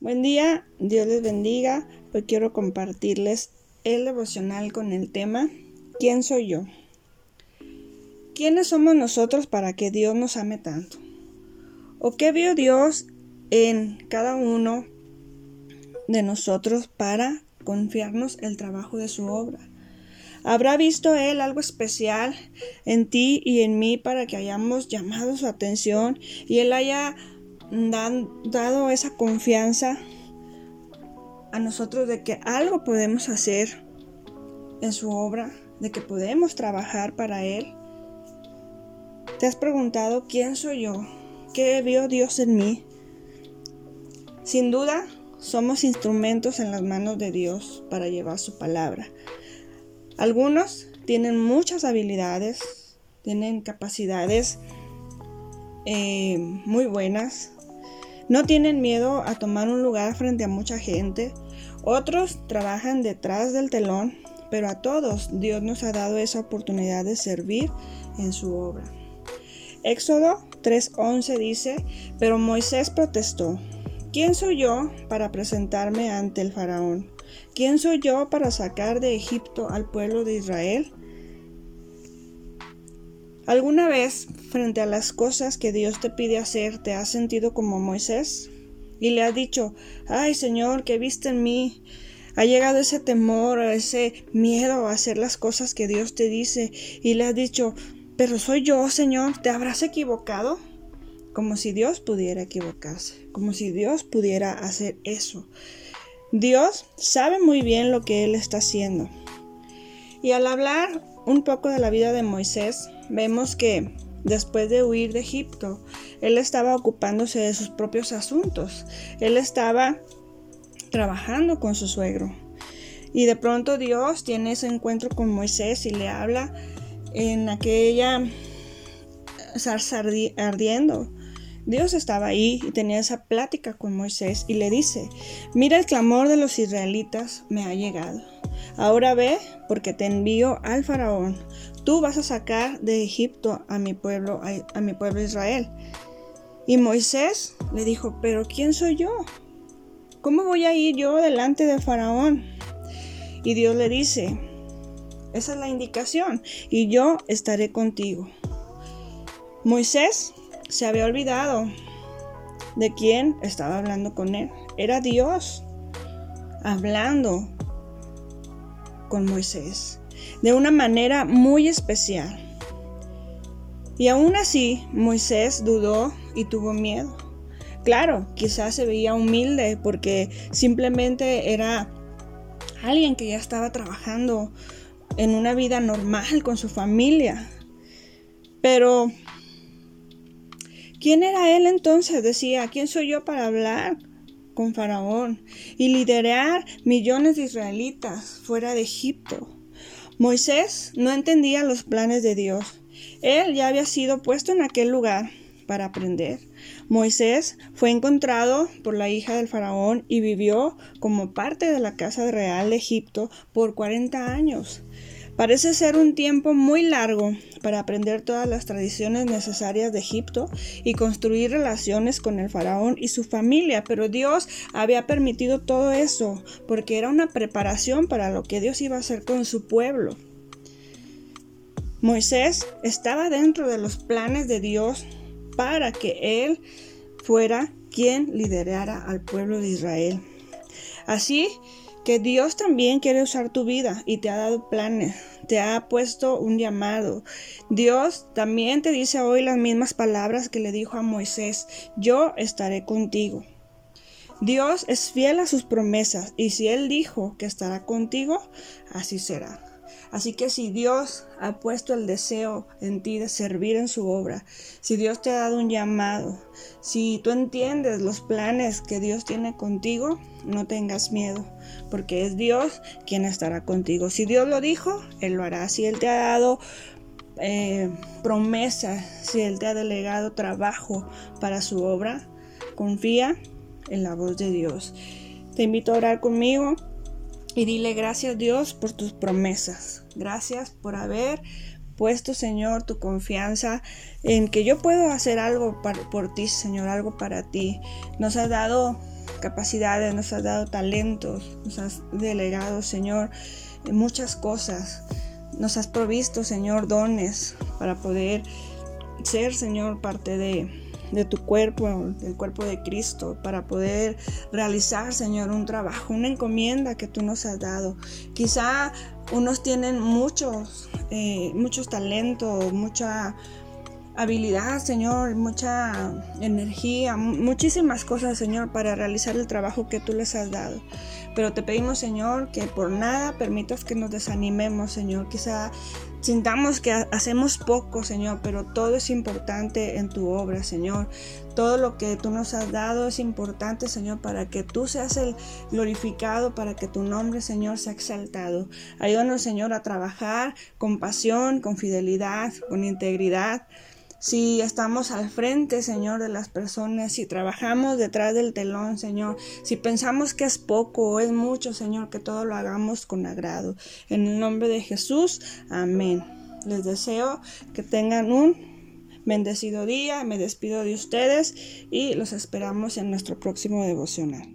Buen día, Dios les bendiga. Hoy quiero compartirles el devocional con el tema ¿Quién soy yo? ¿Quiénes somos nosotros para que Dios nos ame tanto? ¿O qué vio Dios en cada uno de nosotros para confiarnos el trabajo de su obra? ¿Habrá visto Él algo especial en ti y en mí para que hayamos llamado su atención y Él haya dado esa confianza a nosotros de que algo podemos hacer en su obra, de que podemos trabajar para Él. ¿Te has preguntado quién soy yo? ¿Qué vio Dios en mí? Sin duda, somos instrumentos en las manos de Dios para llevar su palabra. Algunos tienen muchas habilidades, tienen capacidades eh, muy buenas, no tienen miedo a tomar un lugar frente a mucha gente. Otros trabajan detrás del telón, pero a todos Dios nos ha dado esa oportunidad de servir en su obra. Éxodo 3:11 dice, pero Moisés protestó, ¿quién soy yo para presentarme ante el faraón? ¿Quién soy yo para sacar de Egipto al pueblo de Israel? ¿Alguna vez, frente a las cosas que Dios te pide hacer, te has sentido como Moisés? Y le has dicho, ay Señor, ¿qué viste en mí? Ha llegado ese temor, ese miedo a hacer las cosas que Dios te dice y le has dicho, pero soy yo, Señor, ¿te habrás equivocado? Como si Dios pudiera equivocarse, como si Dios pudiera hacer eso. Dios sabe muy bien lo que Él está haciendo. Y al hablar un poco de la vida de Moisés, vemos que después de huir de Egipto, él estaba ocupándose de sus propios asuntos. Él estaba trabajando con su suegro. Y de pronto Dios tiene ese encuentro con Moisés y le habla en aquella zarza ardiendo. Dios estaba ahí y tenía esa plática con Moisés y le dice, mira el clamor de los israelitas me ha llegado. Ahora ve, porque te envío al faraón. Tú vas a sacar de Egipto a mi pueblo, a, mi pueblo Israel. Y Moisés le dijo, pero ¿quién soy yo? ¿Cómo voy a ir yo delante del faraón? Y Dios le dice, esa es la indicación, y yo estaré contigo. Moisés se había olvidado de quién estaba hablando con él. Era Dios hablando Moisés de una manera muy especial. Y aún así Moisés dudó y tuvo miedo. Claro, quizás se veía humilde porque simplemente era alguien que ya estaba trabajando en una vida normal con su familia. Pero ¿Quién era él entonces? Decía, ¿quién soy yo para hablar con Faraón y liderar millones de israelitas fuera de Egipto? Moisés no entendía los planes de Dios. Él ya había sido puesto en aquel lugar para aprender. Moisés fue encontrado por la hija del faraón y vivió como parte de la casa real de Egipto por 40 años. Parece ser un tiempo muy largo para aprender todas las tradiciones necesarias de Egipto y construir relaciones con el faraón y su familia, pero Dios había permitido todo eso porque era una preparación para lo que Dios iba a hacer con su pueblo. Moisés estaba dentro de los planes de Dios para que él fuera quien liderara al pueblo de Israel. Así que Dios también quiere usar tu vida y te ha dado planes, te ha puesto un llamado. Dios también te dice hoy las mismas palabras que le dijo a Moisés, yo estaré contigo. Dios es fiel a sus promesas y si Él dijo que estará contigo, así será. Así que si Dios ha puesto el deseo en ti de servir en su obra, si Dios te ha dado un llamado, si tú entiendes los planes que Dios tiene contigo, no tengas miedo, porque es Dios quien estará contigo. Si Dios lo dijo, Él lo hará. Si Él te ha dado eh, promesa, si Él te ha delegado trabajo para su obra, confía en la voz de Dios. Te invito a orar conmigo y dile gracias Dios por tus promesas. Gracias por haber puesto, Señor, tu confianza en que yo puedo hacer algo por ti, Señor, algo para ti. Nos has dado capacidades, nos has dado talentos, nos has delegado, Señor, muchas cosas. Nos has provisto, Señor, dones para poder ser, Señor, parte de, de tu cuerpo, del cuerpo de Cristo, para poder realizar, Señor, un trabajo, una encomienda que tú nos has dado. Quizá unos tienen muchos, eh, muchos talentos, mucha habilidad, Señor, mucha energía, muchísimas cosas, Señor, para realizar el trabajo que tú les has dado. Pero te pedimos, Señor, que por nada permitas que nos desanimemos, Señor. Quizá sintamos que hacemos poco, Señor, pero todo es importante en tu obra, Señor. Todo lo que tú nos has dado es importante, Señor, para que tú seas el glorificado, para que tu nombre, Señor, sea exaltado. Ayúdanos, Señor, a trabajar con pasión, con fidelidad, con integridad si estamos al frente, Señor, de las personas, si trabajamos detrás del telón, Señor, si pensamos que es poco o es mucho, Señor, que todo lo hagamos con agrado. En el nombre de Jesús, amén. Les deseo que tengan un bendecido día, me despido de ustedes y los esperamos en nuestro próximo devocional.